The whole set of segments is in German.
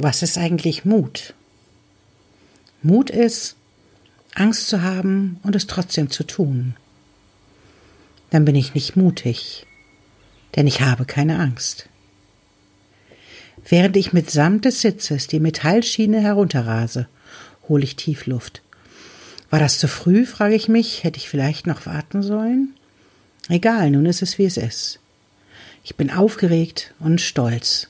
Was ist eigentlich Mut? Mut ist, Angst zu haben und es trotzdem zu tun. Dann bin ich nicht mutig, denn ich habe keine Angst. Während ich mitsamt des Sitzes die Metallschiene herunterrase, hole ich Tiefluft. War das zu früh, frage ich mich, hätte ich vielleicht noch warten sollen? Egal, nun ist es wie es ist. Ich bin aufgeregt und stolz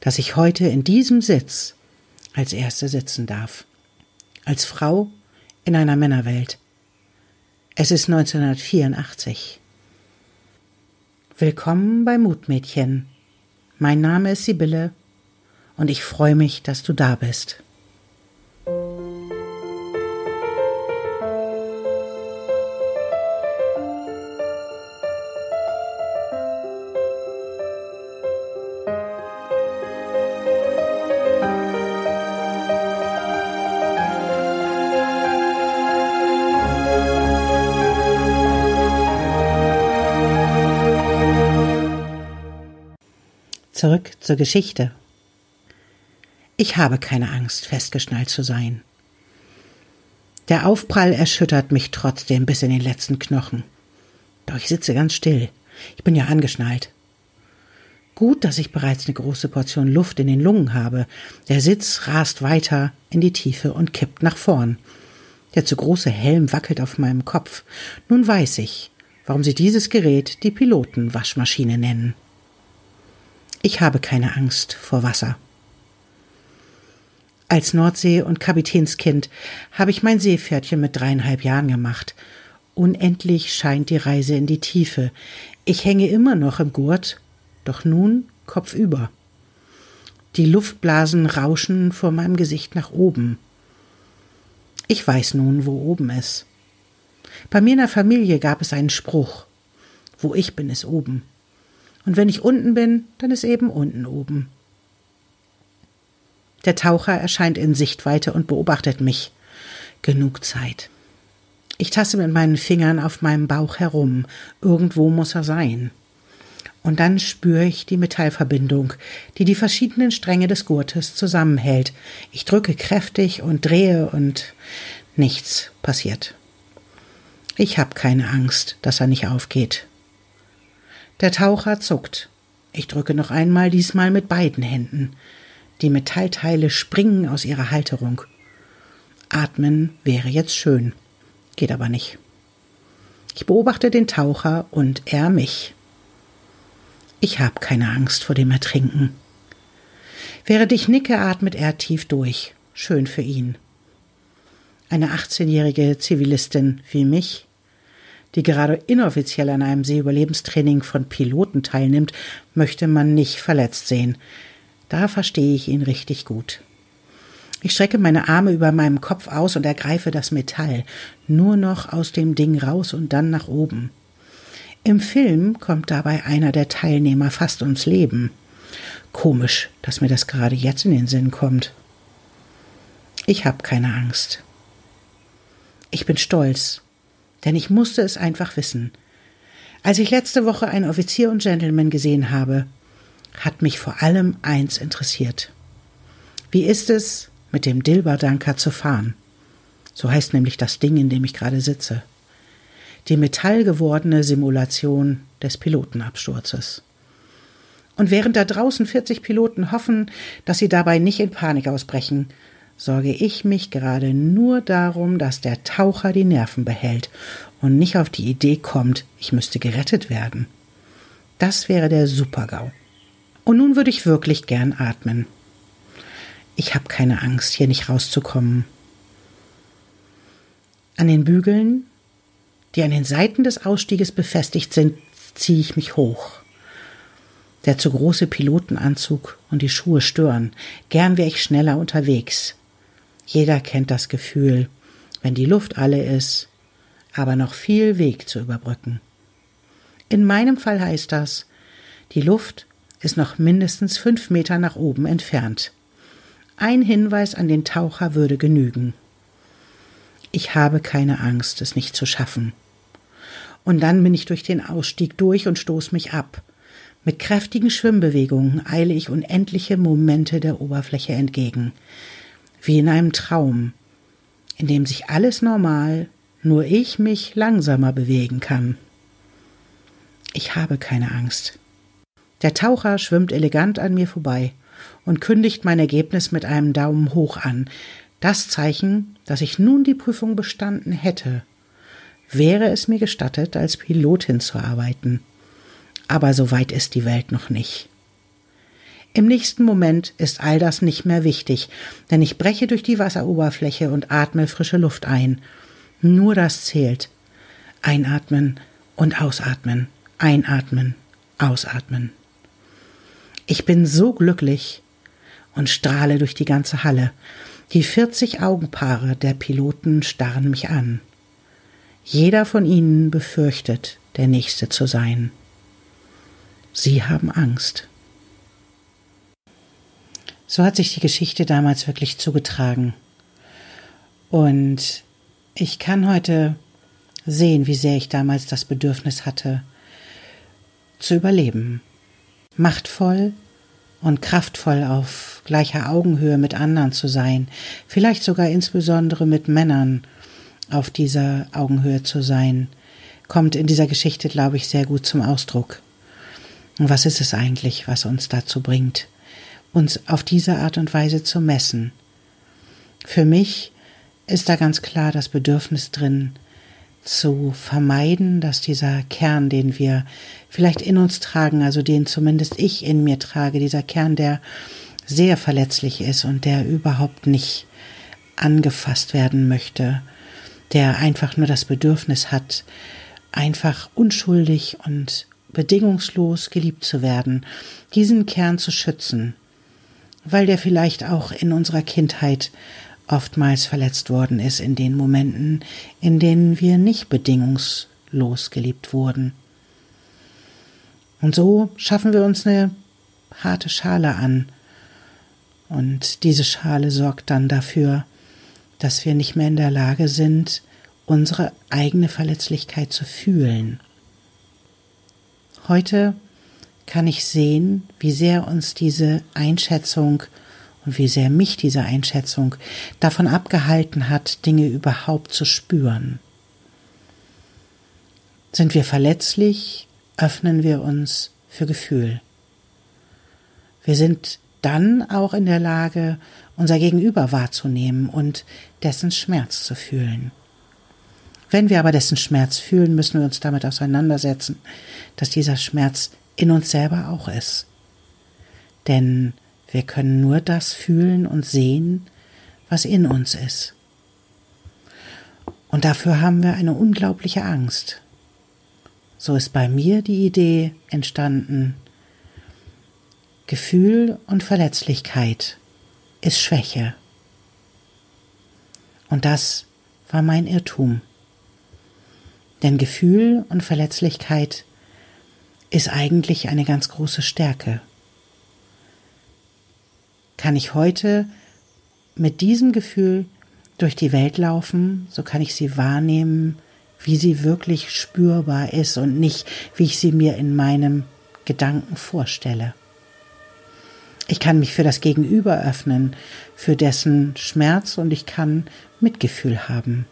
dass ich heute in diesem Sitz als Erste sitzen darf. Als Frau in einer Männerwelt. Es ist 1984. Willkommen bei Mutmädchen. Mein Name ist Sibylle und ich freue mich, dass du da bist. Zurück zur Geschichte. Ich habe keine Angst, festgeschnallt zu sein. Der Aufprall erschüttert mich trotzdem bis in den letzten Knochen. Doch ich sitze ganz still. Ich bin ja angeschnallt. Gut, dass ich bereits eine große Portion Luft in den Lungen habe. Der Sitz rast weiter in die Tiefe und kippt nach vorn. Der zu große Helm wackelt auf meinem Kopf. Nun weiß ich, warum sie dieses Gerät die Pilotenwaschmaschine nennen. Ich habe keine Angst vor Wasser. Als Nordsee- und Kapitänskind habe ich mein Seepferdchen mit dreieinhalb Jahren gemacht. Unendlich scheint die Reise in die Tiefe. Ich hänge immer noch im Gurt, doch nun kopfüber. Die Luftblasen rauschen vor meinem Gesicht nach oben. Ich weiß nun, wo oben ist. Bei mir in der Familie gab es einen Spruch. Wo ich bin, ist oben. Und wenn ich unten bin, dann ist eben unten oben. Der Taucher erscheint in Sichtweite und beobachtet mich. Genug Zeit. Ich tasse mit meinen Fingern auf meinem Bauch herum. Irgendwo muss er sein. Und dann spüre ich die Metallverbindung, die die verschiedenen Stränge des Gurtes zusammenhält. Ich drücke kräftig und drehe und nichts passiert. Ich habe keine Angst, dass er nicht aufgeht. Der Taucher zuckt. Ich drücke noch einmal, diesmal mit beiden Händen. Die Metallteile springen aus ihrer Halterung. Atmen wäre jetzt schön, geht aber nicht. Ich beobachte den Taucher und er mich. Ich habe keine Angst vor dem Ertrinken. Während ich nicke, atmet er tief durch. Schön für ihn. Eine 18-jährige Zivilistin wie mich die gerade inoffiziell an einem Seeüberlebenstraining von Piloten teilnimmt, möchte man nicht verletzt sehen. Da verstehe ich ihn richtig gut. Ich strecke meine Arme über meinem Kopf aus und ergreife das Metall, nur noch aus dem Ding raus und dann nach oben. Im Film kommt dabei einer der Teilnehmer fast ums Leben. Komisch, dass mir das gerade jetzt in den Sinn kommt. Ich habe keine Angst. Ich bin stolz, denn ich musste es einfach wissen. Als ich letzte Woche einen Offizier und Gentleman gesehen habe, hat mich vor allem eins interessiert. Wie ist es, mit dem Dilberdanker zu fahren? So heißt nämlich das Ding, in dem ich gerade sitze. Die metallgewordene Simulation des Pilotenabsturzes. Und während da draußen 40 Piloten hoffen, dass sie dabei nicht in Panik ausbrechen, sorge ich mich gerade nur darum, dass der Taucher die Nerven behält und nicht auf die Idee kommt, ich müsste gerettet werden. Das wäre der Supergau. Und nun würde ich wirklich gern atmen. Ich habe keine Angst, hier nicht rauszukommen. An den Bügeln, die an den Seiten des Ausstieges befestigt sind, ziehe ich mich hoch. Der zu große Pilotenanzug und die Schuhe stören. Gern wäre ich schneller unterwegs. Jeder kennt das Gefühl, wenn die Luft alle ist, aber noch viel Weg zu überbrücken. In meinem Fall heißt das, die Luft ist noch mindestens fünf Meter nach oben entfernt. Ein Hinweis an den Taucher würde genügen. Ich habe keine Angst, es nicht zu schaffen. Und dann bin ich durch den Ausstieg durch und stoß mich ab. Mit kräftigen Schwimmbewegungen eile ich unendliche Momente der Oberfläche entgegen, wie in einem Traum, in dem sich alles normal, nur ich mich langsamer bewegen kann. Ich habe keine Angst. Der Taucher schwimmt elegant an mir vorbei und kündigt mein Ergebnis mit einem Daumen hoch an. Das Zeichen, dass ich nun die Prüfung bestanden hätte. Wäre es mir gestattet, als Pilotin zu arbeiten. Aber so weit ist die Welt noch nicht. Im nächsten Moment ist all das nicht mehr wichtig, denn ich breche durch die Wasseroberfläche und atme frische Luft ein. Nur das zählt. Einatmen und ausatmen, einatmen, ausatmen. Ich bin so glücklich und strahle durch die ganze Halle. Die vierzig Augenpaare der Piloten starren mich an. Jeder von ihnen befürchtet, der Nächste zu sein. Sie haben Angst. So hat sich die Geschichte damals wirklich zugetragen. Und ich kann heute sehen, wie sehr ich damals das Bedürfnis hatte, zu überleben, machtvoll und kraftvoll auf gleicher Augenhöhe mit anderen zu sein, vielleicht sogar insbesondere mit Männern auf dieser Augenhöhe zu sein, kommt in dieser Geschichte, glaube ich, sehr gut zum Ausdruck. Und was ist es eigentlich, was uns dazu bringt, uns auf diese Art und Weise zu messen? Für mich ist da ganz klar das Bedürfnis drin, zu vermeiden, dass dieser Kern, den wir vielleicht in uns tragen, also den zumindest ich in mir trage, dieser Kern, der sehr verletzlich ist und der überhaupt nicht angefasst werden möchte, der einfach nur das Bedürfnis hat, einfach unschuldig und bedingungslos geliebt zu werden, diesen Kern zu schützen, weil der vielleicht auch in unserer Kindheit oftmals verletzt worden ist in den Momenten, in denen wir nicht bedingungslos geliebt wurden. Und so schaffen wir uns eine harte Schale an. Und diese Schale sorgt dann dafür, dass wir nicht mehr in der Lage sind, unsere eigene Verletzlichkeit zu fühlen. Heute kann ich sehen, wie sehr uns diese Einschätzung und wie sehr mich diese Einschätzung davon abgehalten hat, Dinge überhaupt zu spüren. Sind wir verletzlich, öffnen wir uns für Gefühl. Wir sind dann auch in der Lage, unser Gegenüber wahrzunehmen und dessen Schmerz zu fühlen. Wenn wir aber dessen Schmerz fühlen, müssen wir uns damit auseinandersetzen, dass dieser Schmerz in uns selber auch ist. Denn wir können nur das fühlen und sehen, was in uns ist. Und dafür haben wir eine unglaubliche Angst. So ist bei mir die Idee entstanden, Gefühl und Verletzlichkeit ist Schwäche. Und das war mein Irrtum. Denn Gefühl und Verletzlichkeit ist eigentlich eine ganz große Stärke kann ich heute mit diesem Gefühl durch die Welt laufen, so kann ich sie wahrnehmen, wie sie wirklich spürbar ist und nicht, wie ich sie mir in meinem Gedanken vorstelle. Ich kann mich für das Gegenüber öffnen, für dessen Schmerz und ich kann Mitgefühl haben.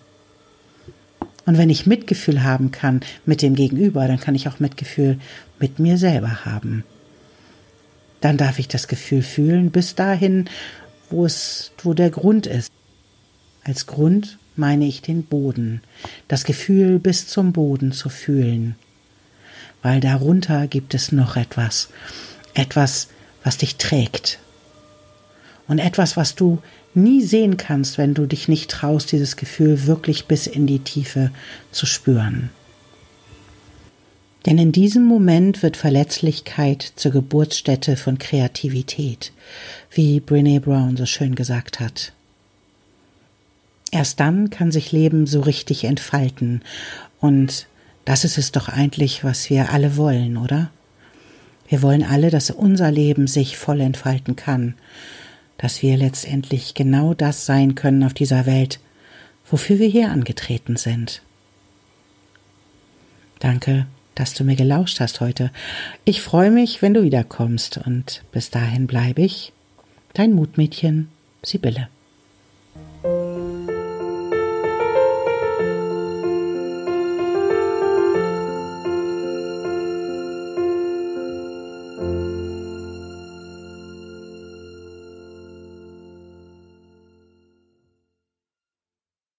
Und wenn ich Mitgefühl haben kann mit dem Gegenüber, dann kann ich auch Mitgefühl mit mir selber haben dann darf ich das Gefühl fühlen, bis dahin, wo es, wo der Grund ist. Als Grund meine ich den Boden, das Gefühl bis zum Boden zu fühlen. Weil darunter gibt es noch etwas, etwas, was dich trägt. Und etwas, was du nie sehen kannst, wenn du dich nicht traust, dieses Gefühl wirklich bis in die Tiefe zu spüren. Denn in diesem Moment wird Verletzlichkeit zur Geburtsstätte von Kreativität, wie Brene Brown so schön gesagt hat. Erst dann kann sich Leben so richtig entfalten. Und das ist es doch eigentlich, was wir alle wollen, oder? Wir wollen alle, dass unser Leben sich voll entfalten kann, dass wir letztendlich genau das sein können auf dieser Welt, wofür wir hier angetreten sind. Danke dass du mir gelauscht hast heute. Ich freue mich, wenn du wiederkommst und bis dahin bleibe ich dein Mutmädchen Sibylle.